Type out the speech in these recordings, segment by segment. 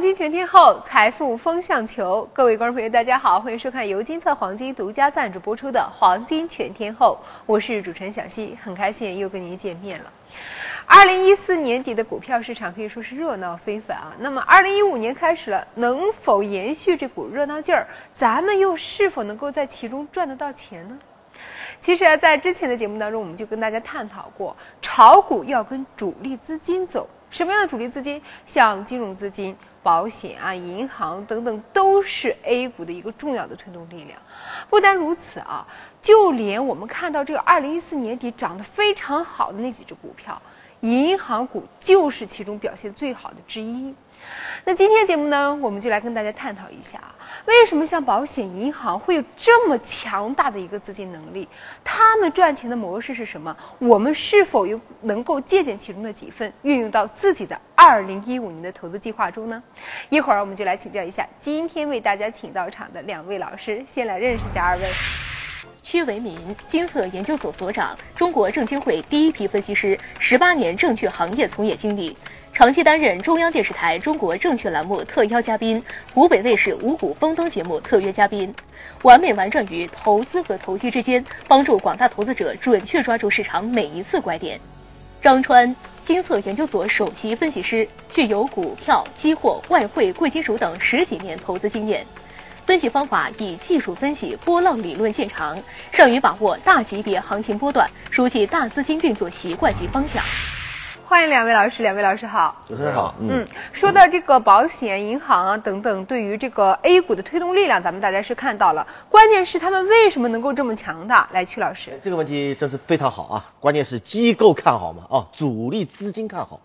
黄金全天候，财富风向球。各位观众朋友，大家好，欢迎收看由金策黄金独家赞助播出的《黄金全天候》，我是主持人小溪，很开心又跟您见面了。二零一四年底的股票市场可以说是热闹非凡啊。那么二零一五年开始了，能否延续这股热闹劲儿？咱们又是否能够在其中赚得到钱呢？其实啊，在之前的节目当中，我们就跟大家探讨过，炒股要跟主力资金走。什么样的主力资金？像金融资金、保险啊、银行等等，都是 A 股的一个重要的推动力量。不单如此啊，就连我们看到这个二零一四年底涨得非常好的那几只股票，银行股就是其中表现最好的之一。那今天节目呢，我们就来跟大家探讨一下啊，为什么像保险、银行会有这么强大的一个资金能力？他们赚钱的模式是什么？我们是否有能够借鉴其中的几分，运用到自己的二零一五年的投资计划中呢？一会儿我们就来请教一下今天为大家请到场的两位老师，先来认识一下二位。屈维民，金策研究所所长，中国证监会第一批分析师，十八年证券行业从业经历。长期担任中央电视台中国证券栏目特邀嘉宾，湖北卫视五谷丰登节目特约嘉宾，完美玩转于投资和投机之间，帮助广大投资者准确抓住市场每一次拐点。张川，金策研究所首席分析师，具有股票、期货、外汇、贵金属等十几年投资经验，分析方法以技术分析、波浪理论见长，善于把握大级别行情波段，熟悉大资金运作习惯及方向。欢迎两位老师，两位老师好，主持人好。嗯，说到这个保险、银行啊等等，对于这个 A 股的推动力量，咱们大家是看到了。关键是他们为什么能够这么强大？来，曲老师，这个问题真是非常好啊。关键是机构看好嘛，啊，主力资金看好。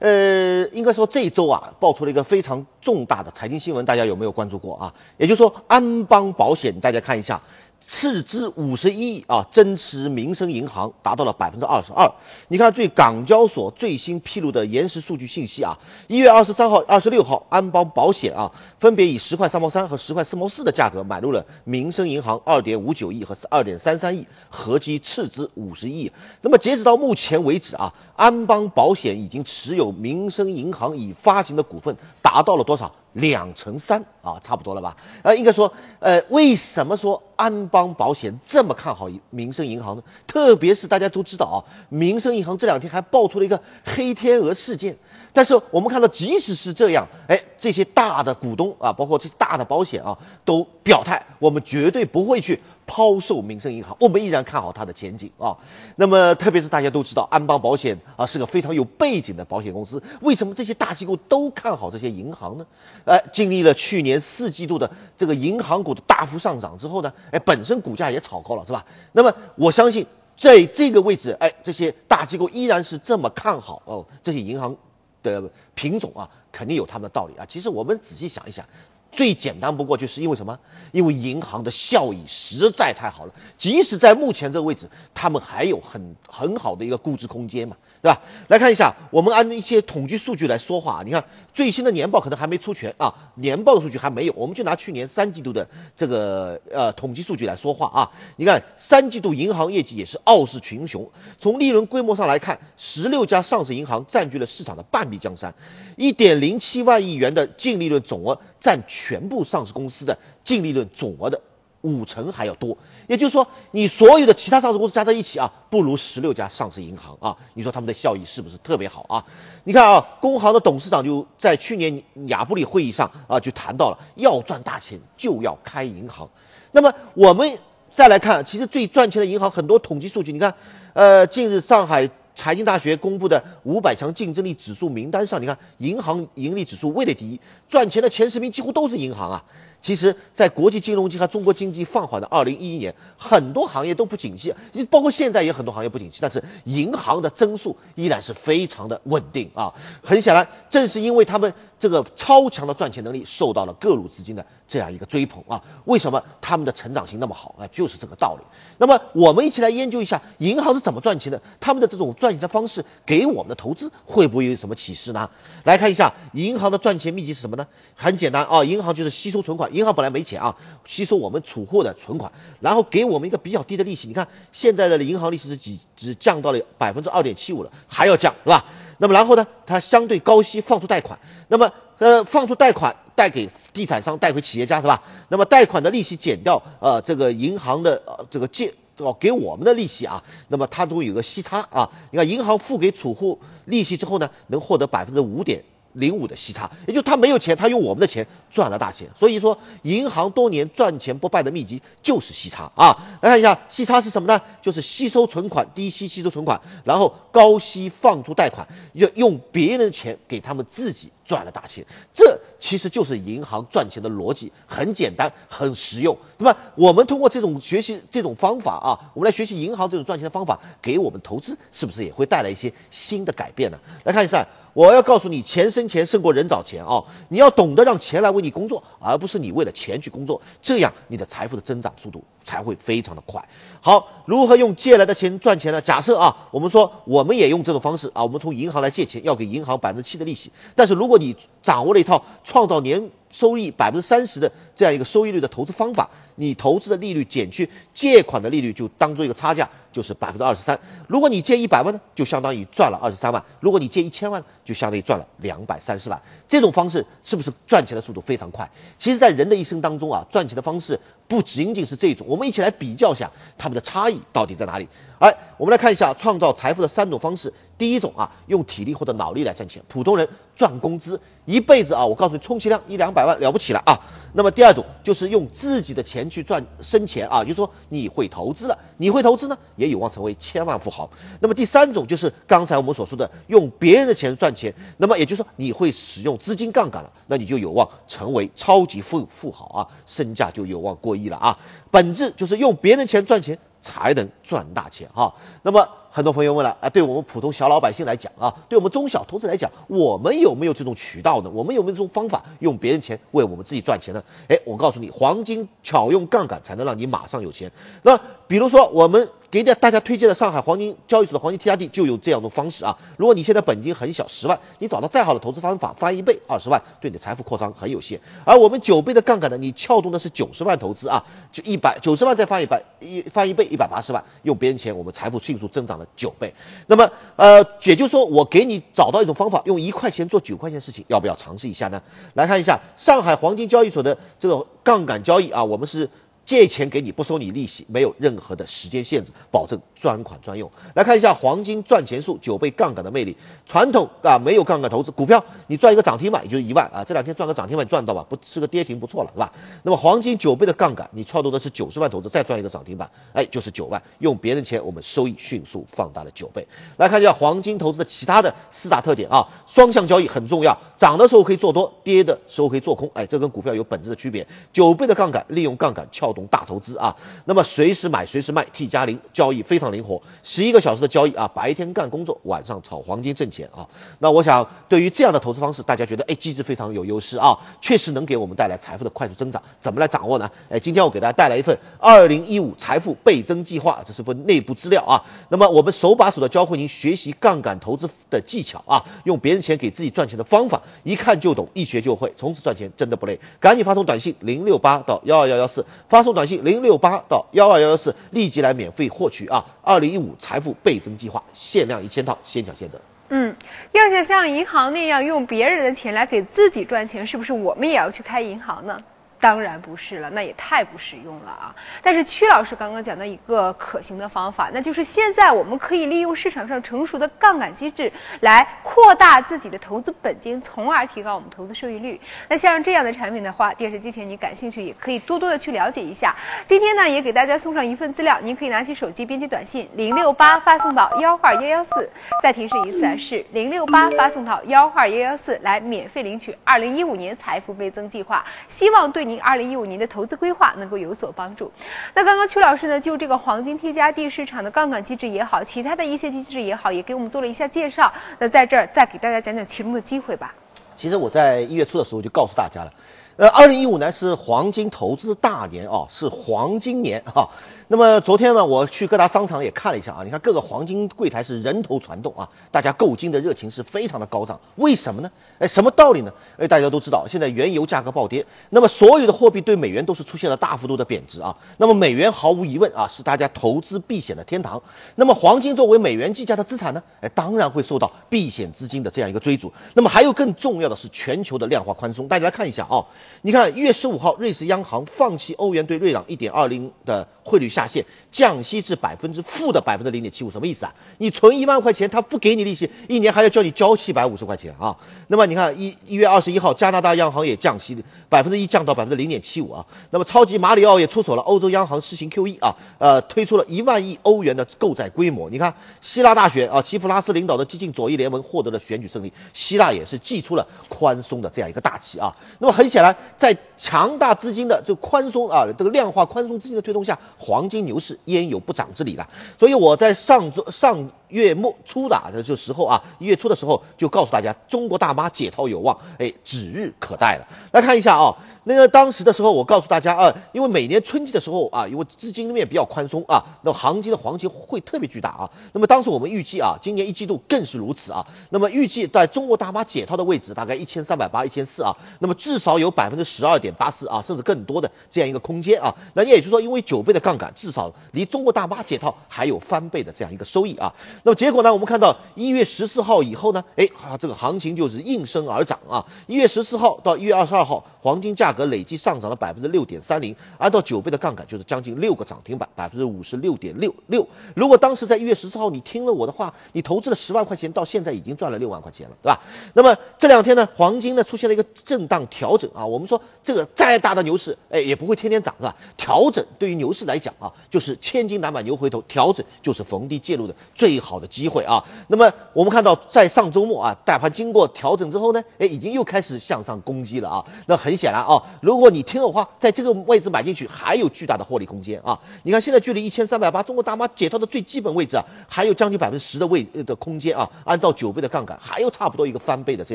呃，应该说这一周啊，爆出了一个非常重大的财经新闻，大家有没有关注过啊？也就是说，安邦保险，大家看一下。斥资五十一亿啊，增持民生银行达到了百分之二十二。你看，最港交所最新披露的延时数据信息啊，一月二十三号、二十六号，安邦保险啊，分别以十块三毛三和十块四毛四的价格买入了民生银行二点五九亿和二点三三亿，合计斥资五十亿。那么截止到目前为止啊，安邦保险已经持有民生银行已发行的股份达到了多少？两乘三啊，差不多了吧？呃，应该说，呃，为什么说安邦保险这么看好民生银行呢？特别是大家都知道啊，民生银行这两天还爆出了一个黑天鹅事件。但是我们看到，即使是这样，哎，这些大的股东啊，包括这大的保险啊，都表态，我们绝对不会去。抛售民生银行，我们依然看好它的前景啊。那么，特别是大家都知道，安邦保险啊是个非常有背景的保险公司。为什么这些大机构都看好这些银行呢？哎，经历了去年四季度的这个银行股的大幅上涨之后呢，哎，本身股价也炒高了，是吧？那么，我相信在这个位置，哎，这些大机构依然是这么看好哦，这些银行的品种啊，肯定有他们的道理啊。其实我们仔细想一想。最简单不过，就是因为什么？因为银行的效益实在太好了，即使在目前这个位置，他们还有很很好的一个估值空间嘛，对吧？来看一下，我们按一些统计数据来说话，你看最新的年报可能还没出全啊，年报的数据还没有，我们就拿去年三季度的这个呃统计数据来说话啊。你看三季度银行业绩也是傲视群雄，从利润规模上来看，十六家上市银行占据了市场的半壁江山，一点零七万亿元的净利润总额占全。全部上市公司的净利润总额的五成还要多，也就是说，你所有的其他上市公司加在一起啊，不如十六家上市银行啊。你说他们的效益是不是特别好啊？你看啊，工行的董事长就在去年亚布力会议上啊，就谈到了要赚大钱就要开银行。那么我们再来看，其实最赚钱的银行很多统计数据，你看，呃，近日上海。财经大学公布的五百强竞争力指数名单上，你看银行盈利指数位列第一，赚钱的前十名几乎都是银行啊。其实，在国际金融及和中国经济放缓的二零一一年，很多行业都不景气，包括现在也很多行业不景气，但是银行的增速依然是非常的稳定啊。很显然，正是因为他们这个超强的赚钱能力，受到了各路资金的这样一个追捧啊。为什么他们的成长性那么好啊？就是这个道理。那么，我们一起来研究一下银行是怎么赚钱的，他们的这种赚钱的方式给我们的投资会不会有什么启示呢？来看一下银行的赚钱秘籍是什么呢？很简单啊，银行就是吸收存款。银行本来没钱啊，吸收我们储户的存款，然后给我们一个比较低的利息。你看现在的银行利息是几，只降到了百分之二点七五了，还要降，是吧？那么然后呢，它相对高息放出贷款，那么呃放出贷款贷给地产商，贷回企业家是吧？那么贷款的利息减掉呃这个银行的呃这个借哦给我们的利息啊，那么它都有个息差啊。你看银行付给储户利息之后呢，能获得百分之五点。零五的息差，也就他没有钱，他用我们的钱赚了大钱。所以说，银行多年赚钱不败的秘籍就是息差啊。来看一下，息差是什么呢？就是吸收存款，低息吸收存款，然后高息放出贷款，用用别人的钱给他们自己赚了大钱。这其实就是银行赚钱的逻辑，很简单，很实用。那么我们通过这种学习这种方法啊，我们来学习银行这种赚钱的方法，给我们投资是不是也会带来一些新的改变呢？来看一下。我要告诉你，钱生钱胜过人找钱啊！你要懂得让钱来为你工作，而不是你为了钱去工作，这样你的财富的增长速度才会非常的快。好，如何用借来的钱赚钱呢？假设啊，我们说我们也用这种方式啊，我们从银行来借钱，要给银行百分之七的利息。但是如果你掌握了一套创造年收益百分之三十的这样一个收益率的投资方法，你投资的利率减去借款的利率，就当做一个差价，就是百分之二十三。如果你借一百万呢，就相当于赚了二十三万；如果你借一千万，就相当于赚了两百三十万。这种方式是不是赚钱的速度非常快？其实，在人的一生当中啊，赚钱的方式不仅仅是这种。我们一起来比较一下他们的差异到底在哪里。哎，我们来看一下创造财富的三种方式。第一种啊，用体力或者脑力来赚钱，普通人赚工资一辈子啊，我告诉你，充其量一两百万了不起了啊。那么第二种就是用自己的钱去赚生钱啊，就是说你会投资了，你会投资呢，也有望成为千万富豪。那么第三种就是刚才我们所说的用别人的钱赚钱，那么也就是说你会使用资金杠杆了，那你就有望成为超级富富豪啊，身价就有望过亿了啊。本质就是用别人的钱赚钱才能赚大钱哈。那么。很多朋友问了啊，对我们普通小老百姓来讲啊，对我们中小投资来讲，我们有没有这种渠道呢？我们有没有这种方法用别人钱为我们自己赚钱呢？哎，我告诉你，黄金巧用杠杆才能让你马上有钱。那比如说我们。给大大家推荐的上海黄金交易所的黄金 T R D 就有这样的方式啊。如果你现在本金很小，十万，你找到再好的投资方法，翻一倍，二十万，对你的财富扩张很有限。而我们九倍的杠杆呢，你撬动的是九十万投资啊，就一百九十万再翻一百，一翻一倍一百八十万，用别人钱，我们财富迅速增长了九倍。那么，呃，也就是说，我给你找到一种方法，用一块钱做九块钱事情，要不要尝试一下呢？来看一下上海黄金交易所的这个杠杆交易啊，我们是。借钱给你不收你利息，没有任何的时间限制，保证专款专用。来看一下黄金赚钱术九倍杠杆的魅力。传统啊没有杠杆投资股票，你赚一个涨停板也就一万啊，这两天赚个涨停板赚到吧，不是个跌停不错了，是吧？那么黄金九倍的杠杆，你撬动的是九十万投资，再赚一个涨停板，哎，就是九万，用别人钱，我们收益迅速放大了九倍。来看一下黄金投资的其他的四大特点啊，双向交易很重要，涨的时候可以做多，跌的时候可以做空，哎，这跟股票有本质的区别。九倍的杠杆，利用杠杆撬。懂大投资啊，那么随时买随时卖，T 加零交易非常灵活，十一个小时的交易啊，白天干工作，晚上炒黄金挣钱啊。那我想对于这样的投资方式，大家觉得哎机制非常有优势啊，确实能给我们带来财富的快速增长。怎么来掌握呢？哎，今天我给大家带来一份二零一五财富倍增计划，这是份内部资料啊。那么我们手把手的教会您学习杠杆投资的技巧啊，用别人钱给自己赚钱的方法，一看就懂，一学就会，从此赚钱真的不累。赶紧发送短信零六八到幺二幺幺四发。送短信零六八到幺二幺幺四，立即来免费获取啊！二零一五财富倍增计划，限量一千套，先抢先得。嗯，要想像银行那样用别人的钱来给自己赚钱，是不是我们也要去开银行呢？当然不是了，那也太不实用了啊！但是曲老师刚刚讲到一个可行的方法，那就是现在我们可以利用市场上成熟的杠杆机制来扩大自己的投资本金，从而提高我们投资收益率。那像这样的产品的话，电视机前你感兴趣也可以多多的去了解一下。今天呢，也给大家送上一份资料，您可以拿起手机编辑短信零六八发送到幺二幺幺四，再提示一次啊是零六八发送到幺二幺幺四来免费领取二零一五年财富倍增计划，希望对您二零一五年的投资规划能够有所帮助。那刚刚邱老师呢，就这个黄金 T 加 D 市场的杠杆机制也好，其他的一些机制也好，也给我们做了一下介绍。那在这儿再给大家讲讲其中的机会吧。其实我在一月初的时候就告诉大家了，呃，二零一五年是黄金投资大年啊，是黄金年哈。那么昨天呢，我去各大商场也看了一下啊，你看各个黄金柜台是人头攒动啊，大家购金的热情是非常的高涨。为什么呢？哎，什么道理呢？哎，大家都知道，现在原油价格暴跌，那么所有的货币对美元都是出现了大幅度的贬值啊。那么美元毫无疑问啊，是大家投资避险的天堂。那么黄金作为美元计价的资产呢，哎，当然会受到避险资金的这样一个追逐。那么还有更重要的是全球的量化宽松，大家来看一下啊，你看一月十五号，瑞士央行放弃欧元对瑞郎一点二零的汇率下限，降息至百分之负的百分之零点七五，什么意思啊？你存一万块钱，他不给你利息，一年还要叫你交七百五十块钱啊？那么你看一一月二十一号，加拿大央行也降息百分之一，降到百分之零点七五啊。那么超级马里奥也出手了，欧洲央行实行 QE 啊，呃，推出了一万亿欧元的购债规模。你看希腊大选啊，齐普拉斯领导的激进左翼联盟获得了选举胜利，希腊也是祭出了宽松的这样一个大旗啊。那么很显然，在强大资金的这宽松啊，这个量化宽松资金的推动下，黄金牛市焉有不涨之理了？所以我在上周上月末初的这就时候啊，一月初的时候就告诉大家，中国大妈解套有望，哎，指日可待了。来看一下啊，那个当时的时候，我告诉大家啊，因为每年春季的时候啊，因为资金面比较宽松啊，那么行情的黄金会特别巨大啊。那么当时我们预计啊，今年一季度更是如此啊。那么预计在中国大妈解套的位置大概一千三百八、一千四啊，那么至少有百分之十二点八四啊，甚至更多的这样一个空间啊。那也就是说，因为九倍的杠杆，至少离中国大妈解套还有翻倍的这样一个收益啊。那么结果呢，我们看到一月十四号以后呢，哎啊，这个行情就是应声而涨啊。一月十四号到一月二十二号，黄金价格累计上涨了百分之六点三零，按照九倍的杠杆，就是将近六个涨停板，百分之五十六点六六。如果当时在一月十四号你听了我的话，你投资了十万块钱，到现在已经赚了六万块钱了，对吧？那么这两天呢，黄金呢出现了一个震荡调整啊。我们说这个再大的牛市，哎，也不会天天涨，是吧？调整对于牛市来来讲啊，就是千金难买牛回头，调整就是逢低介入的最好的机会啊。那么我们看到在上周末啊，大盘经过调整之后呢，哎，已经又开始向上攻击了啊。那很显然啊，如果你听的话，在这个位置买进去，还有巨大的获利空间啊。你看现在距离一千三百八，中国大妈解套的最基本位置啊，还有将近百分之十的位的空间啊。按照九倍的杠杆，还有差不多一个翻倍的这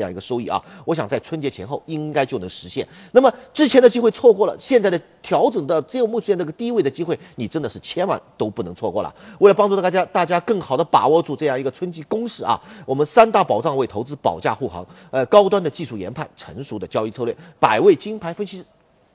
样一个收益啊。我想在春节前后应该就能实现。那么之前的机会错过了，现在的调整的只有目前那个低位的机会，你真的是千万都不能错过了。为了帮助大家，大家更好的把握住这样一个春季攻势啊，我们三大保障为投资保驾护航，呃，高端的技术研判，成熟的交易策略，百位金牌分析师。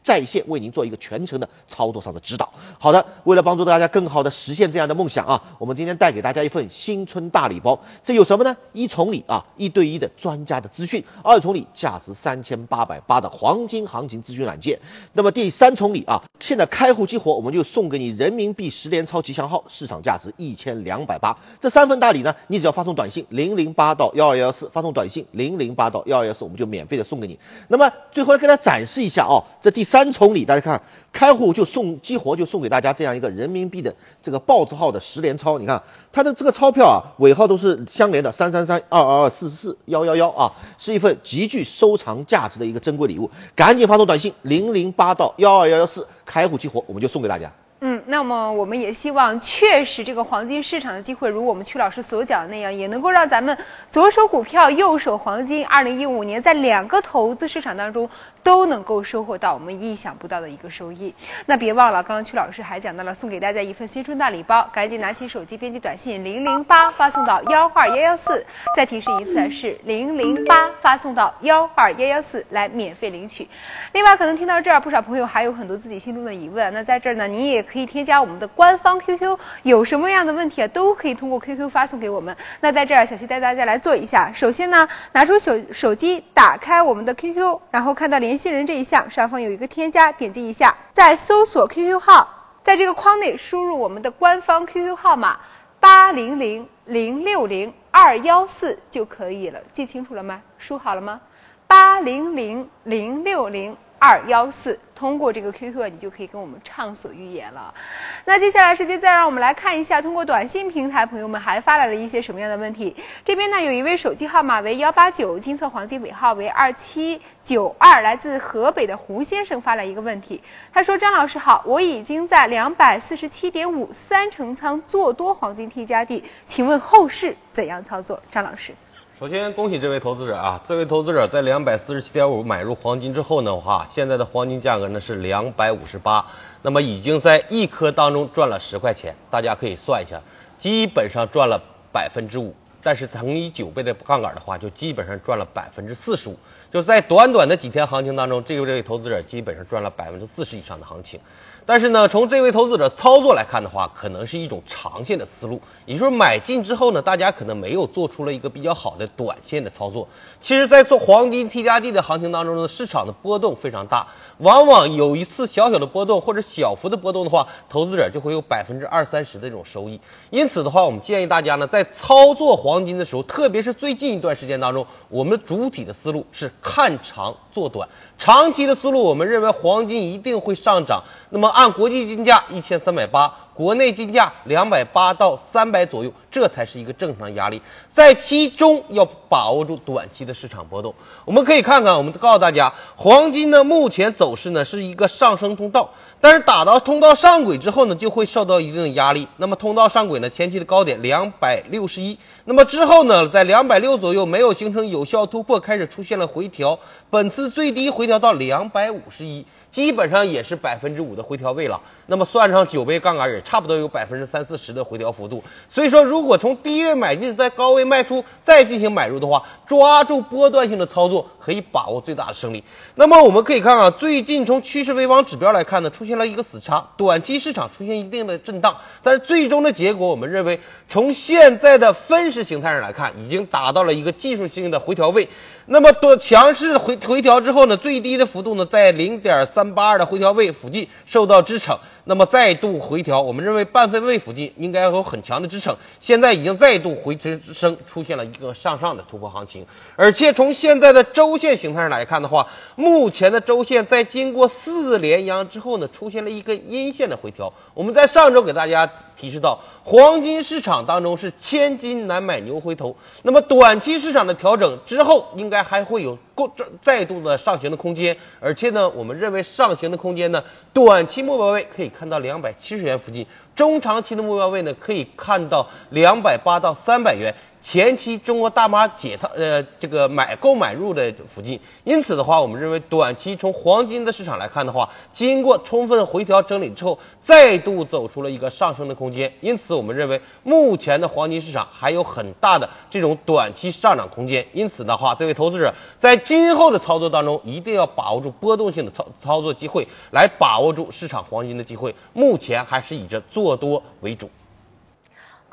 在线为您做一个全程的操作上的指导。好的，为了帮助大家更好的实现这样的梦想啊，我们今天带给大家一份新春大礼包。这有什么呢？一重礼啊，一对一的专家的资讯；二重礼，价值三千八百八的黄金行情咨询软件。那么第三重礼啊，现在开户激活，我们就送给你人民币十连钞吉祥号，市场价值一千两百八。这三份大礼呢，你只要发送短信零零八到幺二幺四，发送短信零零八到幺二幺四，我们就免费的送给你。那么最后来给大家展示一下哦，这第三。三重礼，大家看，开户就送激活，就送给大家这样一个人民币的这个豹子号的十连钞。你看它的这个钞票啊，尾号都是相连的，三三三二二二四四幺幺幺啊，是一份极具收藏价值的一个珍贵礼物。赶紧发送短信零零八到幺二幺幺四，开户激活，我们就送给大家。嗯，那么我们也希望，确实这个黄金市场的机会，如我们曲老师所讲的那样，也能够让咱们左手股票，右手黄金，二零一五年在两个投资市场当中都能够收获到我们意想不到的一个收益。那别忘了，刚刚曲老师还讲到了送给大家一份新春大礼包，赶紧拿起手机编辑短信零零八发送到幺二幺幺四，再提示一次是零零八发送到幺二幺幺四来免费领取。另外，可能听到这儿，不少朋友还有很多自己心中的疑问，那在这儿呢，你也可。可以添加我们的官方 QQ，有什么样的问题啊，都可以通过 QQ 发送给我们。那在这儿，小溪带大家来做一下。首先呢，拿出手手机，打开我们的 QQ，然后看到联系人这一项，上方有一个添加，点击一下，再搜索 QQ 号，在这个框内输入我们的官方 QQ 号码八零零零六零二幺四就可以了。记清楚了吗？输好了吗？八零零零六零。二幺四，通过这个 QQ，你就可以跟我们畅所欲言了。那接下来时间再让我们来看一下，通过短信平台，朋友们还发来了一些什么样的问题？这边呢，有一位手机号码为幺八九，金色黄金尾号为二七九二，来自河北的胡先生发来一个问题，他说：“张老师好，我已经在两百四十七点五三成仓做多黄金 T 加 D，请问后市怎样操作？”张老师。首先恭喜这位投资者啊！这位投资者在两百四十七点五买入黄金之后呢，话现在的黄金价格呢是两百五十八，那么已经在一颗当中赚了十块钱，大家可以算一下，基本上赚了百分之五。但是乘以九倍的杠杆的话，就基本上赚了百分之四十五。就在短短的几天行情当中，这个这位投资者基本上赚了百分之四十以上的行情。但是呢，从这位投资者操作来看的话，可能是一种长线的思路，也就是买进之后呢，大家可能没有做出了一个比较好的短线的操作。其实，在做黄金 T 加 D 的行情当中呢，市场的波动非常大，往往有一次小小的波动或者小幅的波动的话，投资者就会有百分之二三十的这种收益。因此的话，我们建议大家呢，在操作黄金的时候，特别是最近一段时间当中，我们主体的思路是看长做短。长期的思路，我们认为黄金一定会上涨。那么按国际金价一千三百八，国内金价两百八到三百左右，这才是一个正常压力。在其中要把握住短期的市场波动。我们可以看看，我们告诉大家，黄金呢目前走势呢是一个上升通道，但是打到通道上轨之后呢，就会受到一定的压力。那么通道上轨呢，前期的高点两百六十一，那么之后呢，在两百六左右没有形成有效突破，开始出现了回调。本次最低回调到两百五十一，基本上也是百分之五的回调位了。那么算上九倍杠杆，也差不多有百分之三四十的回调幅度。所以说，如果从低位买进，在高位卖出，再进行买入的话，抓住波段性的操作，可以把握最大的胜利。那么我们可以看啊，最近从趋势微网指标来看呢，出现了一个死叉，短期市场出现一定的震荡，但是最终的结果，我们认为从现在的分时形态上来看，已经达到了一个技术性的回调位。那么多强势回回调之后呢，最低的幅度呢在零点三八二的回调位附近受到支撑，那么再度回调，我们认为半分位附近应该有很强的支撑，现在已经再度回支升，出现了一个向上的突破行情，而且从现在的周线形态上来看的话，目前的周线在经过四连阳之后呢，出现了一根阴线的回调。我们在上周给大家提示到，黄金市场当中是千金难买牛回头，那么短期市场的调整之后应该。还会有过再度的上行的空间，而且呢，我们认为上行的空间呢，短期目标位可以看到两百七十元附近，中长期的目标位呢，可以看到两百八到三百元。前期中国大妈解套，呃，这个买购买入的附近，因此的话，我们认为短期从黄金的市场来看的话，经过充分回调整理之后，再度走出了一个上升的空间，因此我们认为目前的黄金市场还有很大的这种短期上涨空间，因此的话，这位投资者在今后的操作当中一定要把握住波动性的操操作机会，来把握住市场黄金的机会，目前还是以这做多为主。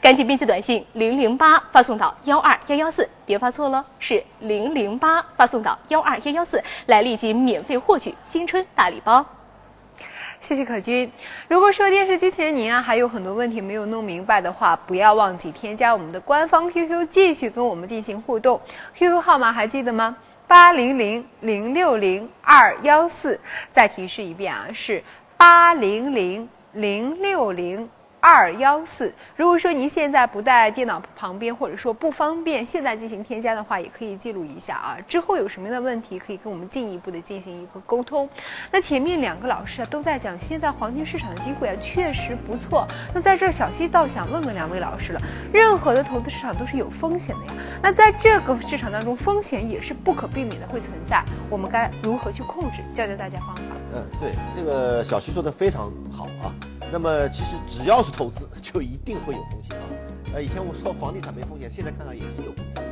赶紧编辑短信零零八发送到幺二幺幺四，别发错了，是零零八发送到幺二幺幺四，来立即免费获取新春大礼包。谢谢可君。如果说电视机前您啊还有很多问题没有弄明白的话，不要忘记添加我们的官方 QQ，继续跟我们进行互动。QQ 号码还记得吗？八零零零六零二幺四。再提示一遍啊，是八零零零六零。二幺四。如果说您现在不在电脑旁边，或者说不方便现在进行添加的话，也可以记录一下啊。之后有什么样的问题，可以跟我们进一步的进行一个沟通。那前面两个老师啊都在讲，现在黄金市场的机会啊确实不错。那在这儿，小溪倒想问问两位老师了，任何的投资市场都是有风险的呀。那在这个市场当中，风险也是不可避免的会存在，我们该如何去控制？教教大家方法。嗯，对，这个小徐说的非常好啊。那么其实只要是投资，就一定会有风险啊。呃，以前我说房地产没风险，现在看来也是有风险。